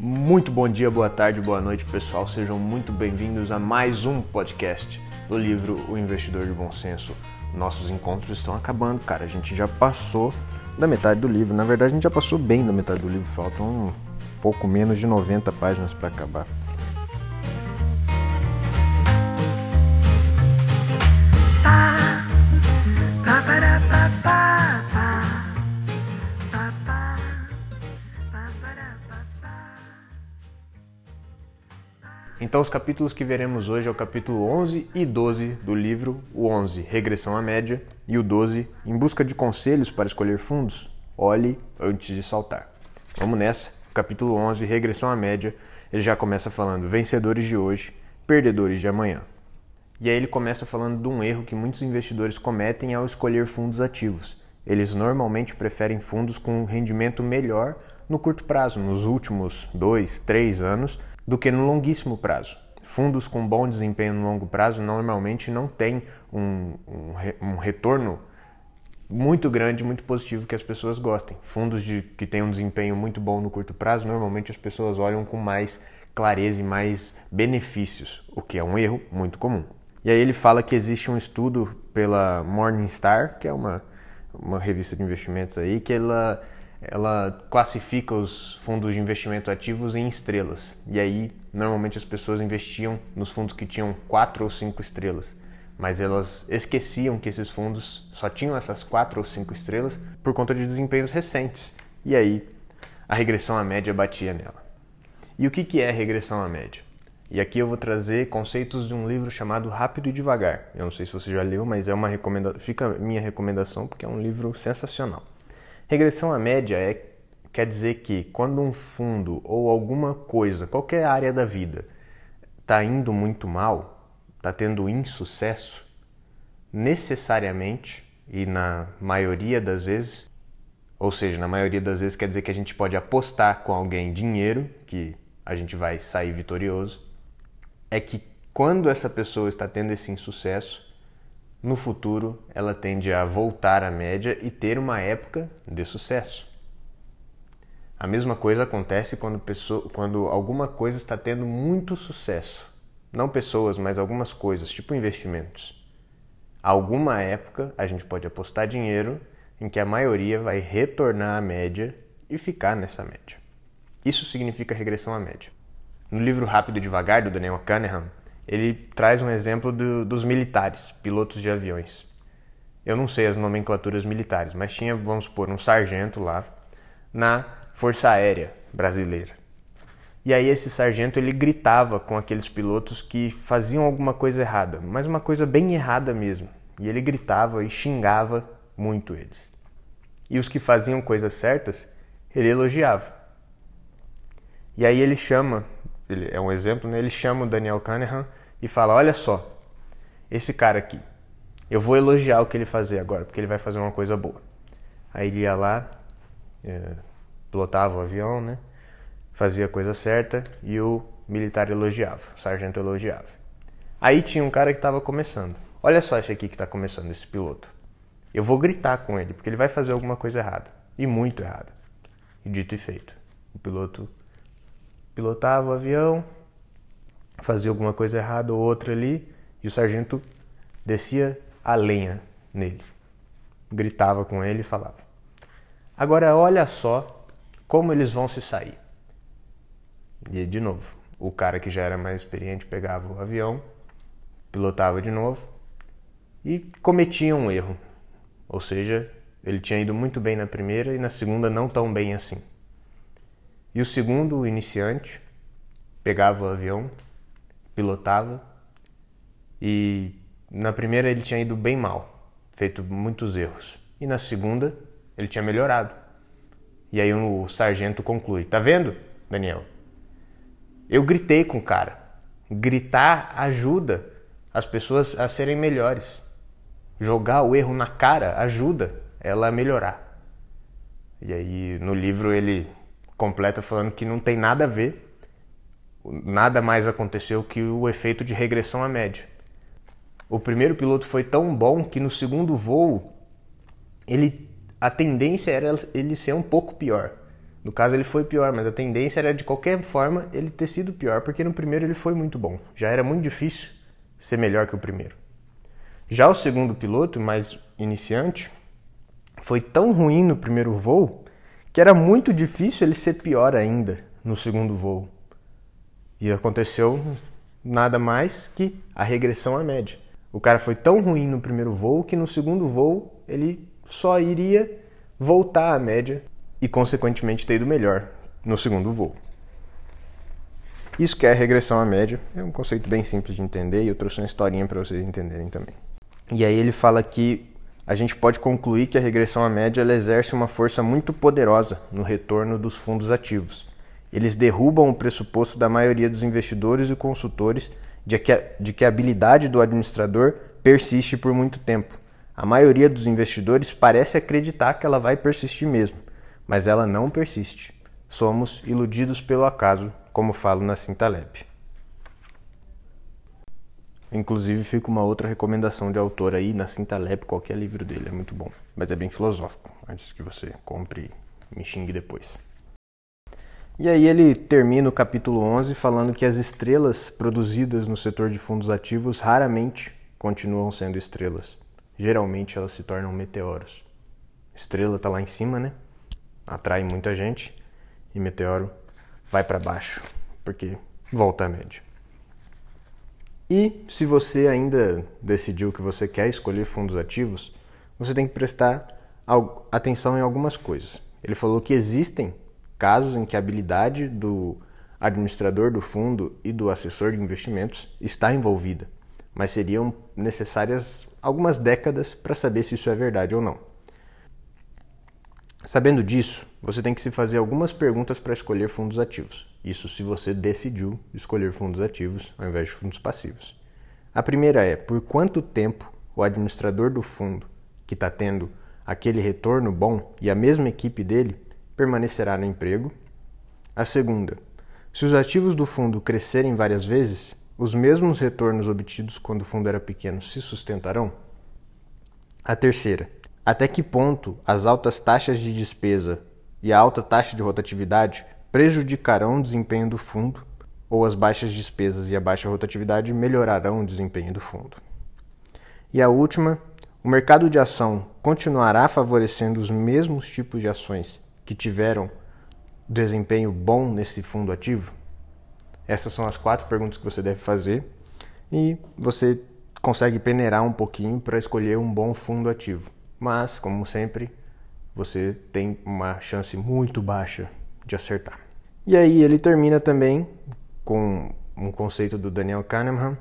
Muito bom dia, boa tarde, boa noite, pessoal. Sejam muito bem-vindos a mais um podcast do livro O Investidor de Bom Senso. Nossos encontros estão acabando, cara. A gente já passou da metade do livro. Na verdade, a gente já passou bem da metade do livro. Faltam um pouco menos de 90 páginas para acabar. Então, os capítulos que veremos hoje é o capítulo 11 e 12 do livro, o 11, Regressão à Média, e o 12, Em Busca de Conselhos para Escolher Fundos, olhe antes de saltar. Vamos nessa, capítulo 11, Regressão à Média, ele já começa falando vencedores de hoje, perdedores de amanhã. E aí ele começa falando de um erro que muitos investidores cometem ao escolher fundos ativos. Eles normalmente preferem fundos com um rendimento melhor no curto prazo, nos últimos dois, três anos, do que no longuíssimo prazo. Fundos com bom desempenho no longo prazo normalmente não têm um, um, um retorno muito grande, muito positivo que as pessoas gostem. Fundos de, que têm um desempenho muito bom no curto prazo, normalmente as pessoas olham com mais clareza e mais benefícios, o que é um erro muito comum. E aí ele fala que existe um estudo pela Morningstar, que é uma, uma revista de investimentos aí, que ela ela classifica os fundos de investimento ativos em estrelas. E aí, normalmente as pessoas investiam nos fundos que tinham quatro ou cinco estrelas, mas elas esqueciam que esses fundos só tinham essas quatro ou cinco estrelas por conta de desempenhos recentes. E aí, a regressão à média batia nela. E o que é regressão à média? E aqui eu vou trazer conceitos de um livro chamado Rápido e Devagar. Eu não sei se você já leu, mas é uma recomendação, fica a minha recomendação porque é um livro sensacional. Regressão à média é, quer dizer que quando um fundo ou alguma coisa, qualquer área da vida, está indo muito mal, está tendo insucesso, necessariamente e na maioria das vezes, ou seja, na maioria das vezes quer dizer que a gente pode apostar com alguém dinheiro, que a gente vai sair vitorioso, é que quando essa pessoa está tendo esse insucesso, no futuro ela tende a voltar à média e ter uma época de sucesso. A mesma coisa acontece quando, pessoa, quando alguma coisa está tendo muito sucesso. Não pessoas, mas algumas coisas, tipo investimentos. Alguma época a gente pode apostar dinheiro em que a maioria vai retornar à média e ficar nessa média. Isso significa regressão à média. No livro Rápido e Devagar, do Daniel Kahneman, ele traz um exemplo do, dos militares, pilotos de aviões. Eu não sei as nomenclaturas militares, mas tinha, vamos supor, um sargento lá na Força Aérea Brasileira. E aí esse sargento ele gritava com aqueles pilotos que faziam alguma coisa errada, mas uma coisa bem errada mesmo. E ele gritava e xingava muito eles. E os que faziam coisas certas, ele elogiava. E aí ele chama, ele é um exemplo, né? ele chama o Daniel Kahneman e fala: Olha só, esse cara aqui, eu vou elogiar o que ele fazer agora, porque ele vai fazer uma coisa boa. Aí ele ia lá, é, pilotava o avião, né? Fazia a coisa certa e o militar elogiava, o sargento elogiava. Aí tinha um cara que estava começando. Olha só esse aqui que está começando, esse piloto. Eu vou gritar com ele, porque ele vai fazer alguma coisa errada. E muito errada. E dito e feito. O piloto pilotava o avião, fazia alguma coisa errada ou outra ali e o sargento descia a lenha nele. Gritava com ele e falava: Agora olha só como eles vão se sair. E de novo, o cara que já era mais experiente pegava o avião, pilotava de novo e cometia um erro. Ou seja, ele tinha ido muito bem na primeira e na segunda não tão bem assim. E o segundo, o iniciante, pegava o avião, pilotava e na primeira ele tinha ido bem mal, feito muitos erros. E na segunda ele tinha melhorado. E aí o sargento conclui: Tá vendo, Daniel? Eu gritei com o cara. Gritar ajuda as pessoas a serem melhores. Jogar o erro na cara ajuda ela a melhorar. E aí no livro ele completa falando que não tem nada a ver nada mais aconteceu que o efeito de regressão à média. O primeiro piloto foi tão bom que no segundo voo ele a tendência era ele ser um pouco pior. No caso, ele foi pior, mas a tendência era de qualquer forma ele ter sido pior, porque no primeiro ele foi muito bom. Já era muito difícil ser melhor que o primeiro. Já o segundo piloto, mais iniciante, foi tão ruim no primeiro voo que era muito difícil ele ser pior ainda no segundo voo. E aconteceu nada mais que a regressão à média. O cara foi tão ruim no primeiro voo que no segundo voo ele só iria voltar à média e, consequentemente, ter ido melhor no segundo voo. Isso que é regressão à média, é um conceito bem simples de entender e eu trouxe uma historinha para vocês entenderem também. E aí ele fala que a gente pode concluir que a regressão à média exerce uma força muito poderosa no retorno dos fundos ativos. Eles derrubam o pressuposto da maioria dos investidores e consultores de que, a, de que a habilidade do administrador persiste por muito tempo. A maioria dos investidores parece acreditar que ela vai persistir mesmo, mas ela não persiste. Somos iludidos pelo acaso, como falo na Cintalep. Inclusive fica uma outra recomendação de autor aí na Cintalep, qualquer livro dele, é muito bom, mas é bem filosófico, antes que você compre e me xingue depois. E aí ele termina o capítulo 11 falando que as estrelas produzidas no setor de fundos ativos raramente continuam sendo estrelas. Geralmente elas se tornam meteoros. Estrela está lá em cima, né? Atrai muita gente e meteoro vai para baixo, porque volta à média. E se você ainda decidiu que você quer escolher fundos ativos, você tem que prestar atenção em algumas coisas. Ele falou que existem casos em que a habilidade do administrador do fundo e do assessor de investimentos está envolvida, mas seriam necessárias algumas décadas para saber se isso é verdade ou não. Sabendo disso, você tem que se fazer algumas perguntas para escolher fundos ativos. Isso se você decidiu escolher fundos ativos ao invés de fundos passivos. A primeira é: por quanto tempo o administrador do fundo, que está tendo aquele retorno bom, e a mesma equipe dele permanecerá no emprego. A segunda, se os ativos do fundo crescerem várias vezes, os mesmos retornos obtidos quando o fundo era pequeno se sustentarão? A terceira, até que ponto as altas taxas de despesa e a alta taxa de rotatividade prejudicarão o desempenho do fundo ou as baixas despesas e a baixa rotatividade melhorarão o desempenho do fundo? E a última, o mercado de ação continuará favorecendo os mesmos tipos de ações que tiveram desempenho bom nesse fundo ativo? Essas são as quatro perguntas que você deve fazer e você consegue peneirar um pouquinho para escolher um bom fundo ativo. Mas, como sempre, você tem uma chance muito baixa de acertar. E aí ele termina também com um conceito do Daniel Kahneman,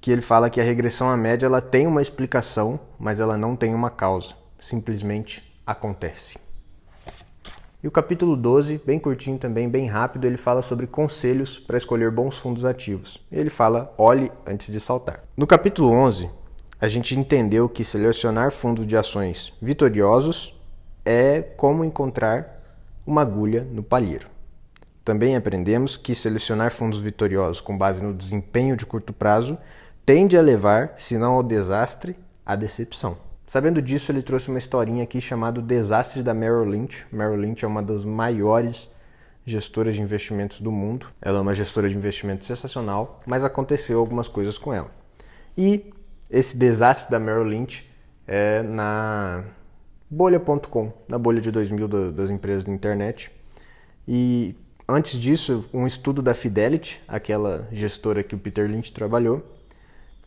que ele fala que a regressão à média ela tem uma explicação, mas ela não tem uma causa. Simplesmente acontece. E o capítulo 12, bem curtinho também, bem rápido, ele fala sobre conselhos para escolher bons fundos ativos. Ele fala olhe antes de saltar. No capítulo 11, a gente entendeu que selecionar fundos de ações vitoriosos é como encontrar uma agulha no palheiro. Também aprendemos que selecionar fundos vitoriosos com base no desempenho de curto prazo tende a levar, se não ao desastre, à decepção. Sabendo disso, ele trouxe uma historinha aqui chamada O Desastre da Merrill Lynch. Merrill Lynch é uma das maiores gestoras de investimentos do mundo. Ela é uma gestora de investimentos sensacional, mas aconteceu algumas coisas com ela. E esse desastre da Merrill Lynch é na bolha.com, na bolha de 2000 das empresas da internet. E antes disso, um estudo da Fidelity, aquela gestora que o Peter Lynch trabalhou,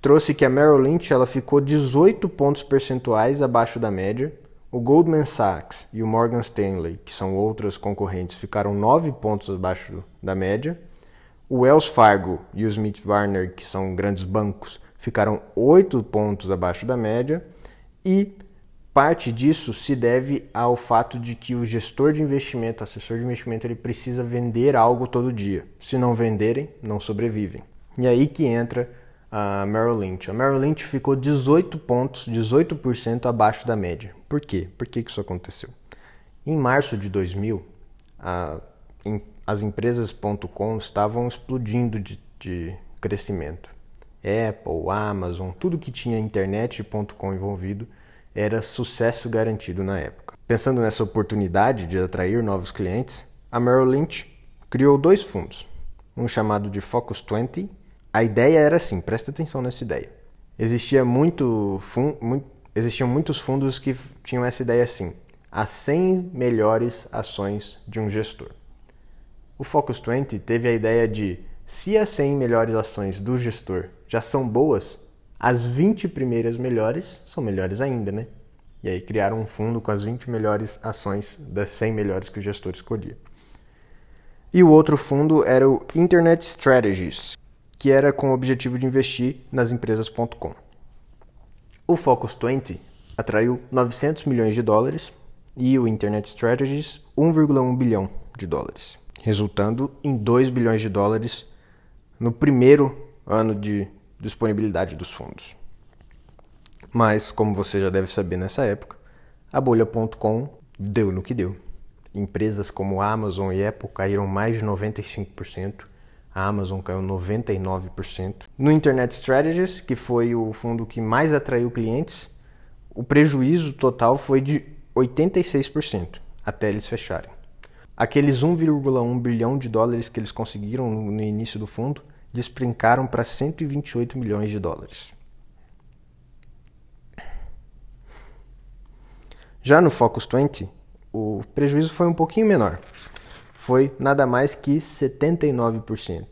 trouxe que a Merrill Lynch ela ficou 18 pontos percentuais abaixo da média. O Goldman Sachs e o Morgan Stanley, que são outras concorrentes, ficaram 9 pontos abaixo da média. O Wells Fargo e o Smith Barney, que são grandes bancos, ficaram 8 pontos abaixo da média. E parte disso se deve ao fato de que o gestor de investimento, o assessor de investimento, ele precisa vender algo todo dia. Se não venderem, não sobrevivem. E aí que entra a Merrill Lynch. A Merrill Lynch ficou 18 pontos, 18% abaixo da média. Por quê? Por que isso aconteceu? Em março de 2000, a, em, as empresas.com estavam explodindo de, de crescimento. Apple, Amazon, tudo que tinha internet.com envolvido era sucesso garantido na época. Pensando nessa oportunidade de atrair novos clientes, a Merrill Lynch criou dois fundos, um chamado de Focus 20. A ideia era assim, presta atenção nessa ideia. Existia muito, fun, muito, existiam muitos fundos que tinham essa ideia assim, as 100 melhores ações de um gestor. O Focus 20 teve a ideia de se as 100 melhores ações do gestor já são boas, as 20 primeiras melhores são melhores ainda, né? E aí criaram um fundo com as 20 melhores ações das 100 melhores que o gestor escolhia. E o outro fundo era o Internet Strategies, que era com o objetivo de investir nas empresas.com. O Focus 20 atraiu 900 milhões de dólares e o Internet Strategies 1,1 bilhão de dólares, resultando em 2 bilhões de dólares no primeiro ano de disponibilidade dos fundos. Mas, como você já deve saber nessa época, a bolha.com deu no que deu. Empresas como Amazon e Apple caíram mais de 95%, a Amazon caiu 99%. No Internet Strategies, que foi o fundo que mais atraiu clientes, o prejuízo total foi de 86% até eles fecharem. Aqueles 1,1 bilhão de dólares que eles conseguiram no início do fundo despencaram para 128 milhões de dólares. Já no Focus 20, o prejuízo foi um pouquinho menor. Foi nada mais que 79%.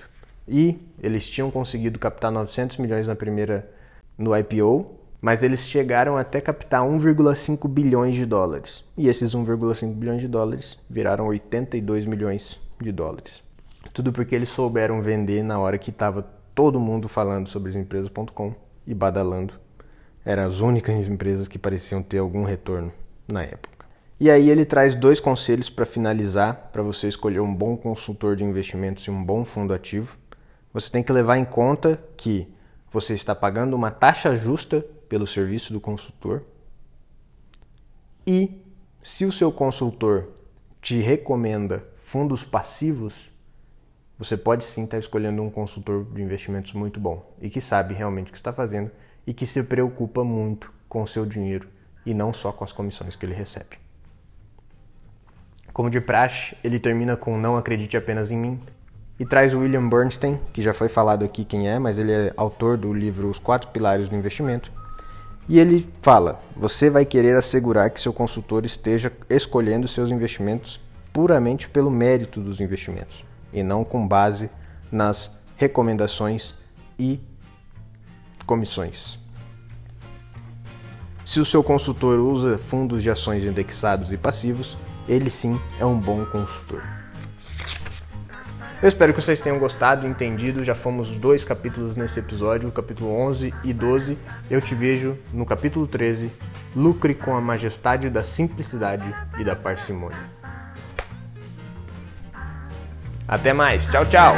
E eles tinham conseguido captar 900 milhões na primeira no IPO, mas eles chegaram até captar 1,5 bilhões de dólares. E esses 1,5 bilhões de dólares viraram 82 milhões de dólares. Tudo porque eles souberam vender na hora que estava todo mundo falando sobre as empresas.com e badalando. Eram as únicas empresas que pareciam ter algum retorno na época. E aí ele traz dois conselhos para finalizar, para você escolher um bom consultor de investimentos e um bom fundo ativo. Você tem que levar em conta que você está pagando uma taxa justa pelo serviço do consultor. E se o seu consultor te recomenda fundos passivos, você pode sim estar escolhendo um consultor de investimentos muito bom e que sabe realmente o que está fazendo e que se preocupa muito com o seu dinheiro e não só com as comissões que ele recebe. Como de praxe, ele termina com Não acredite apenas em mim e traz William Bernstein, que já foi falado aqui quem é, mas ele é autor do livro Os Quatro Pilares do Investimento. E ele fala: você vai querer assegurar que seu consultor esteja escolhendo seus investimentos puramente pelo mérito dos investimentos e não com base nas recomendações e comissões. Se o seu consultor usa fundos de ações indexados e passivos, ele sim é um bom consultor. Eu espero que vocês tenham gostado entendido. Já fomos dois capítulos nesse episódio, capítulo 11 e 12. Eu te vejo no capítulo 13. Lucre com a majestade da simplicidade e da parcimônia. Até mais. Tchau, tchau.